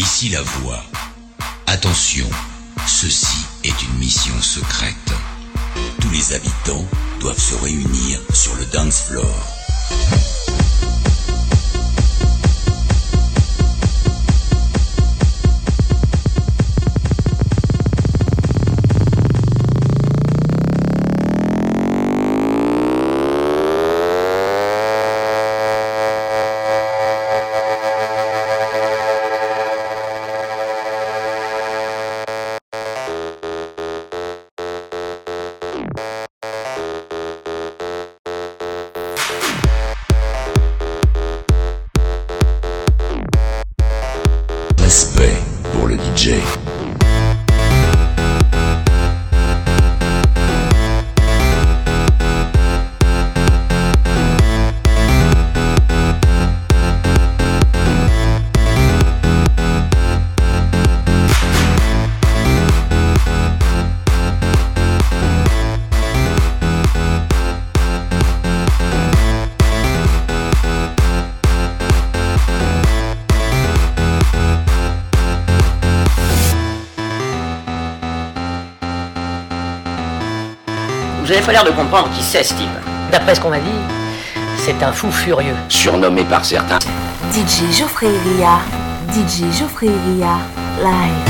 Ici la voix. Attention, ceci est une mission secrète. Tous les habitants doivent se réunir sur le dance floor. C'est ce type. D'après ce qu'on m'a dit, c'est un fou furieux. Surnommé par certains. DJ Geoffrey Ria, DJ Geoffrey Ria, live.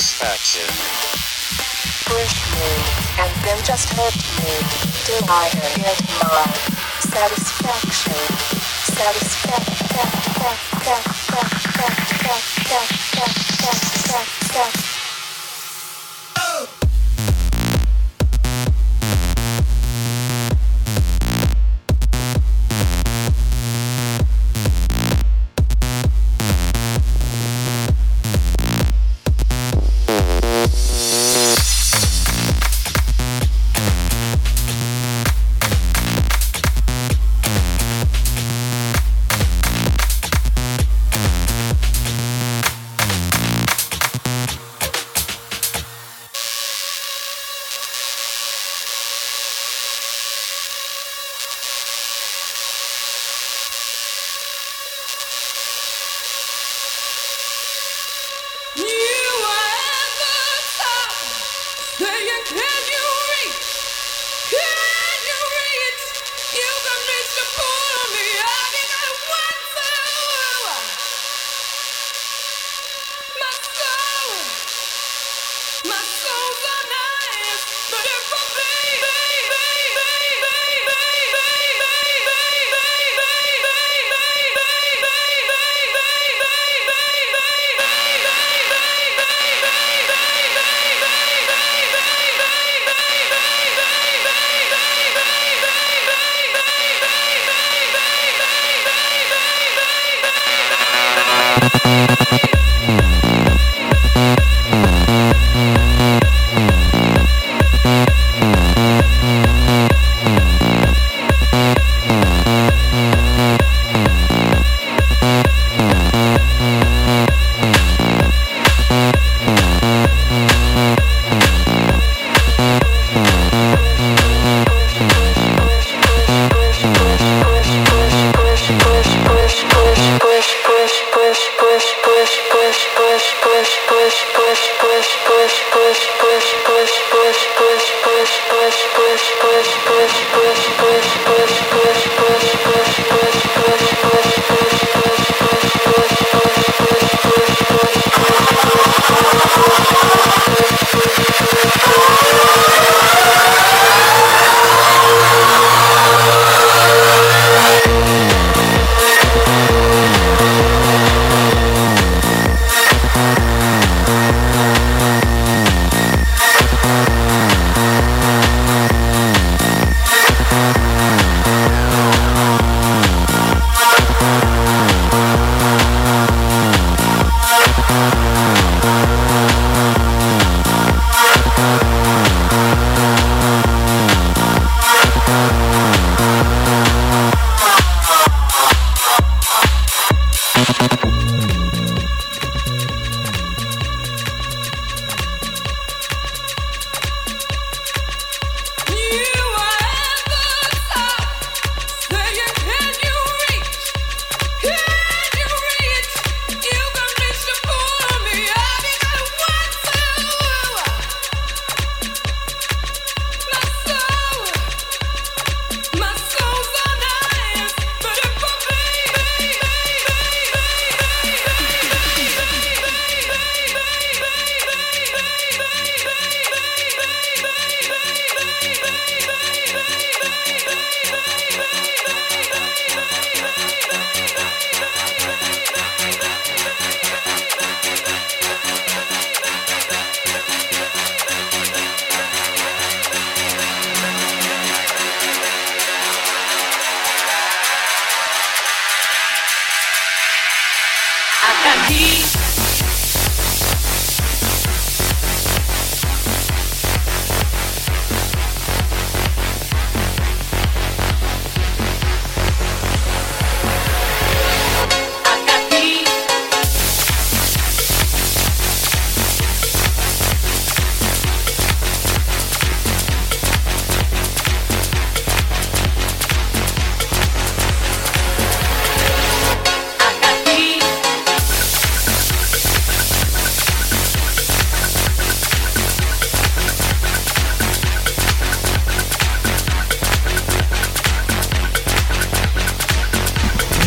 satisfaction. Push me, and then just hurt me, till I get my satisfaction. Satisfaction.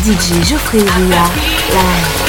DJ Geoffrey Ria, live.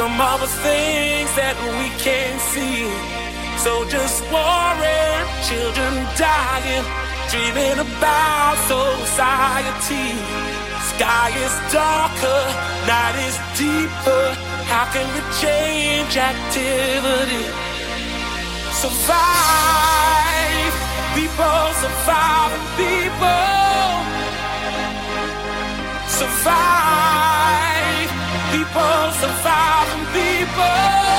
Some of the things that we can't see. So just worry, children dying, dreaming about society. Sky is darker, night is deeper. How can we change activity? Survive, people survive, people survive pulse of thousand people.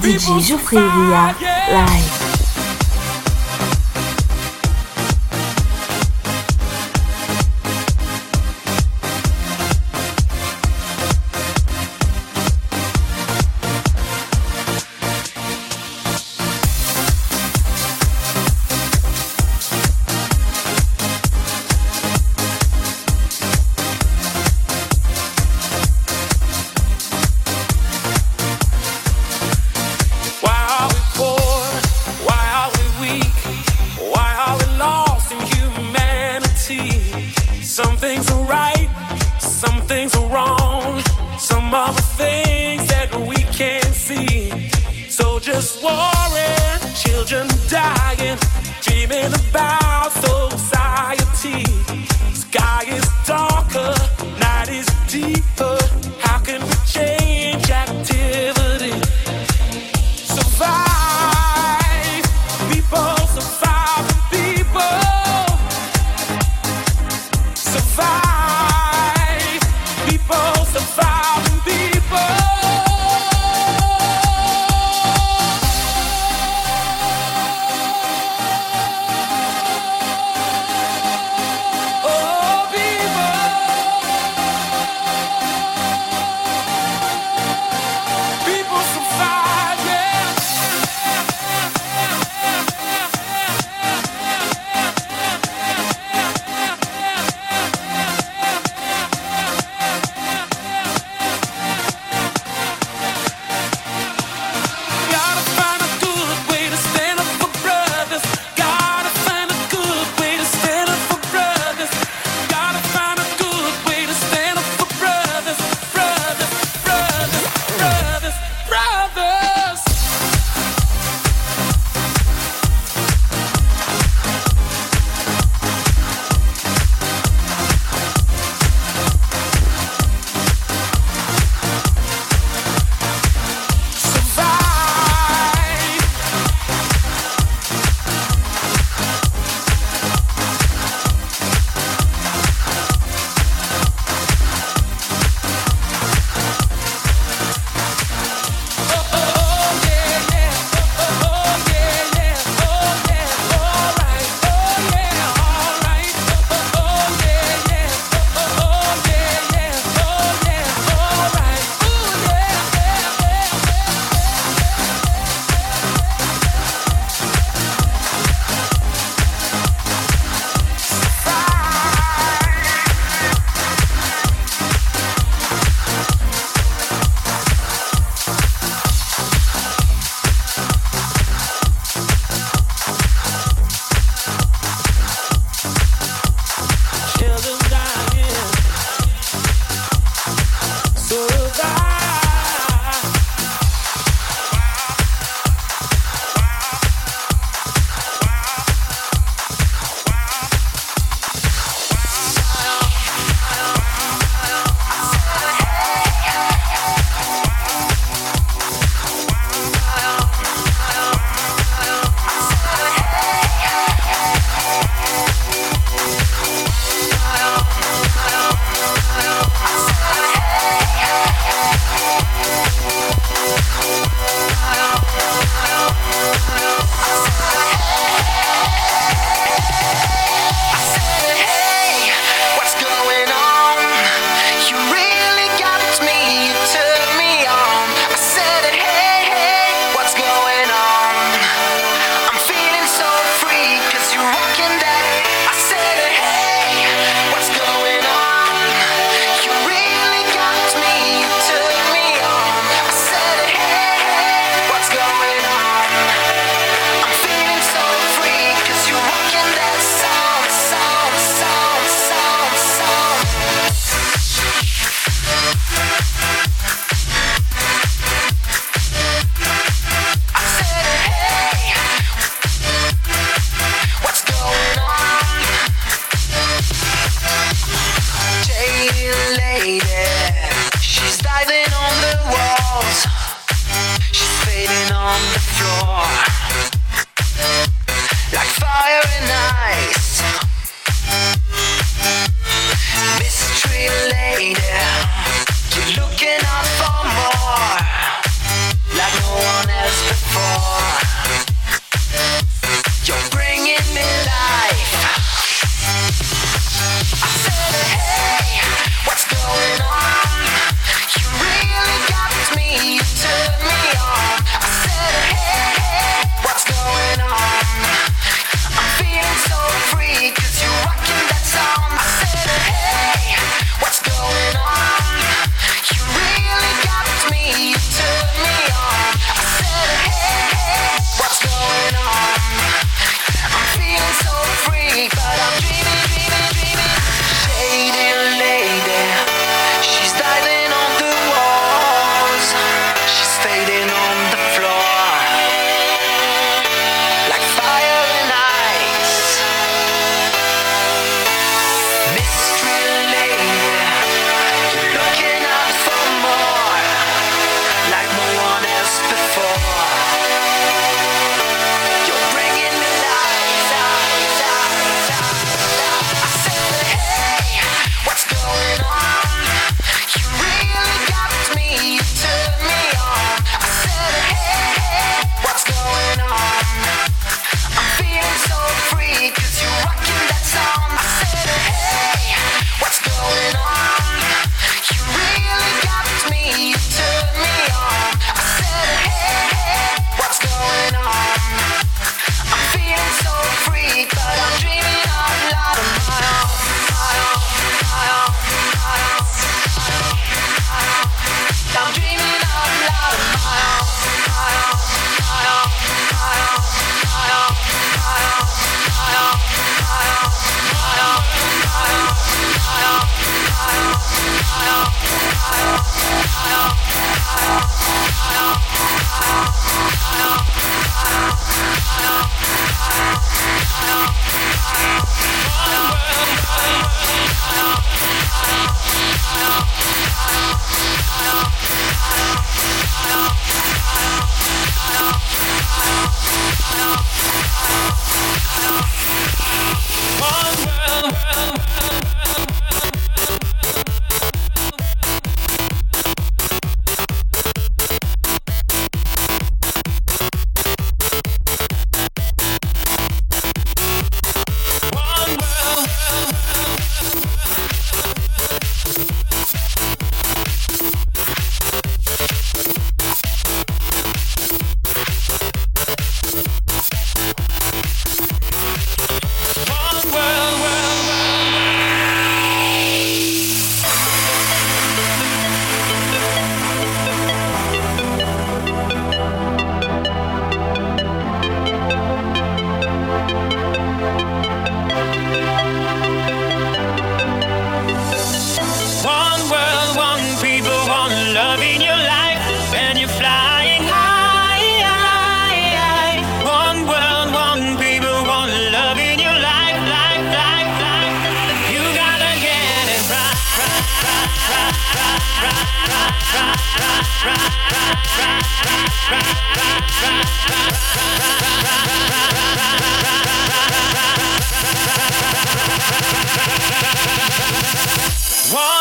DJ Geoffrey Villa live.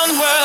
onward.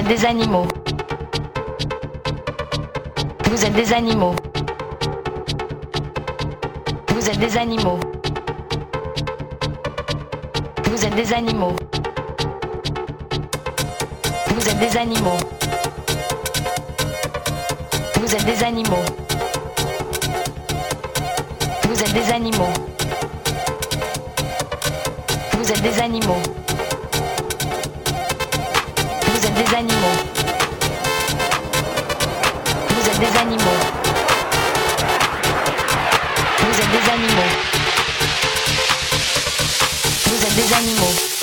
Êtes des animaux. Vous êtes des animaux. Vous êtes des animaux. Vous êtes des animaux. Vous êtes des animaux. Vous êtes des animaux. Vous êtes des animaux. Vous êtes des animaux. Des animaux. Vous êtes des animaux. Vous êtes des animaux. Vous êtes des animaux.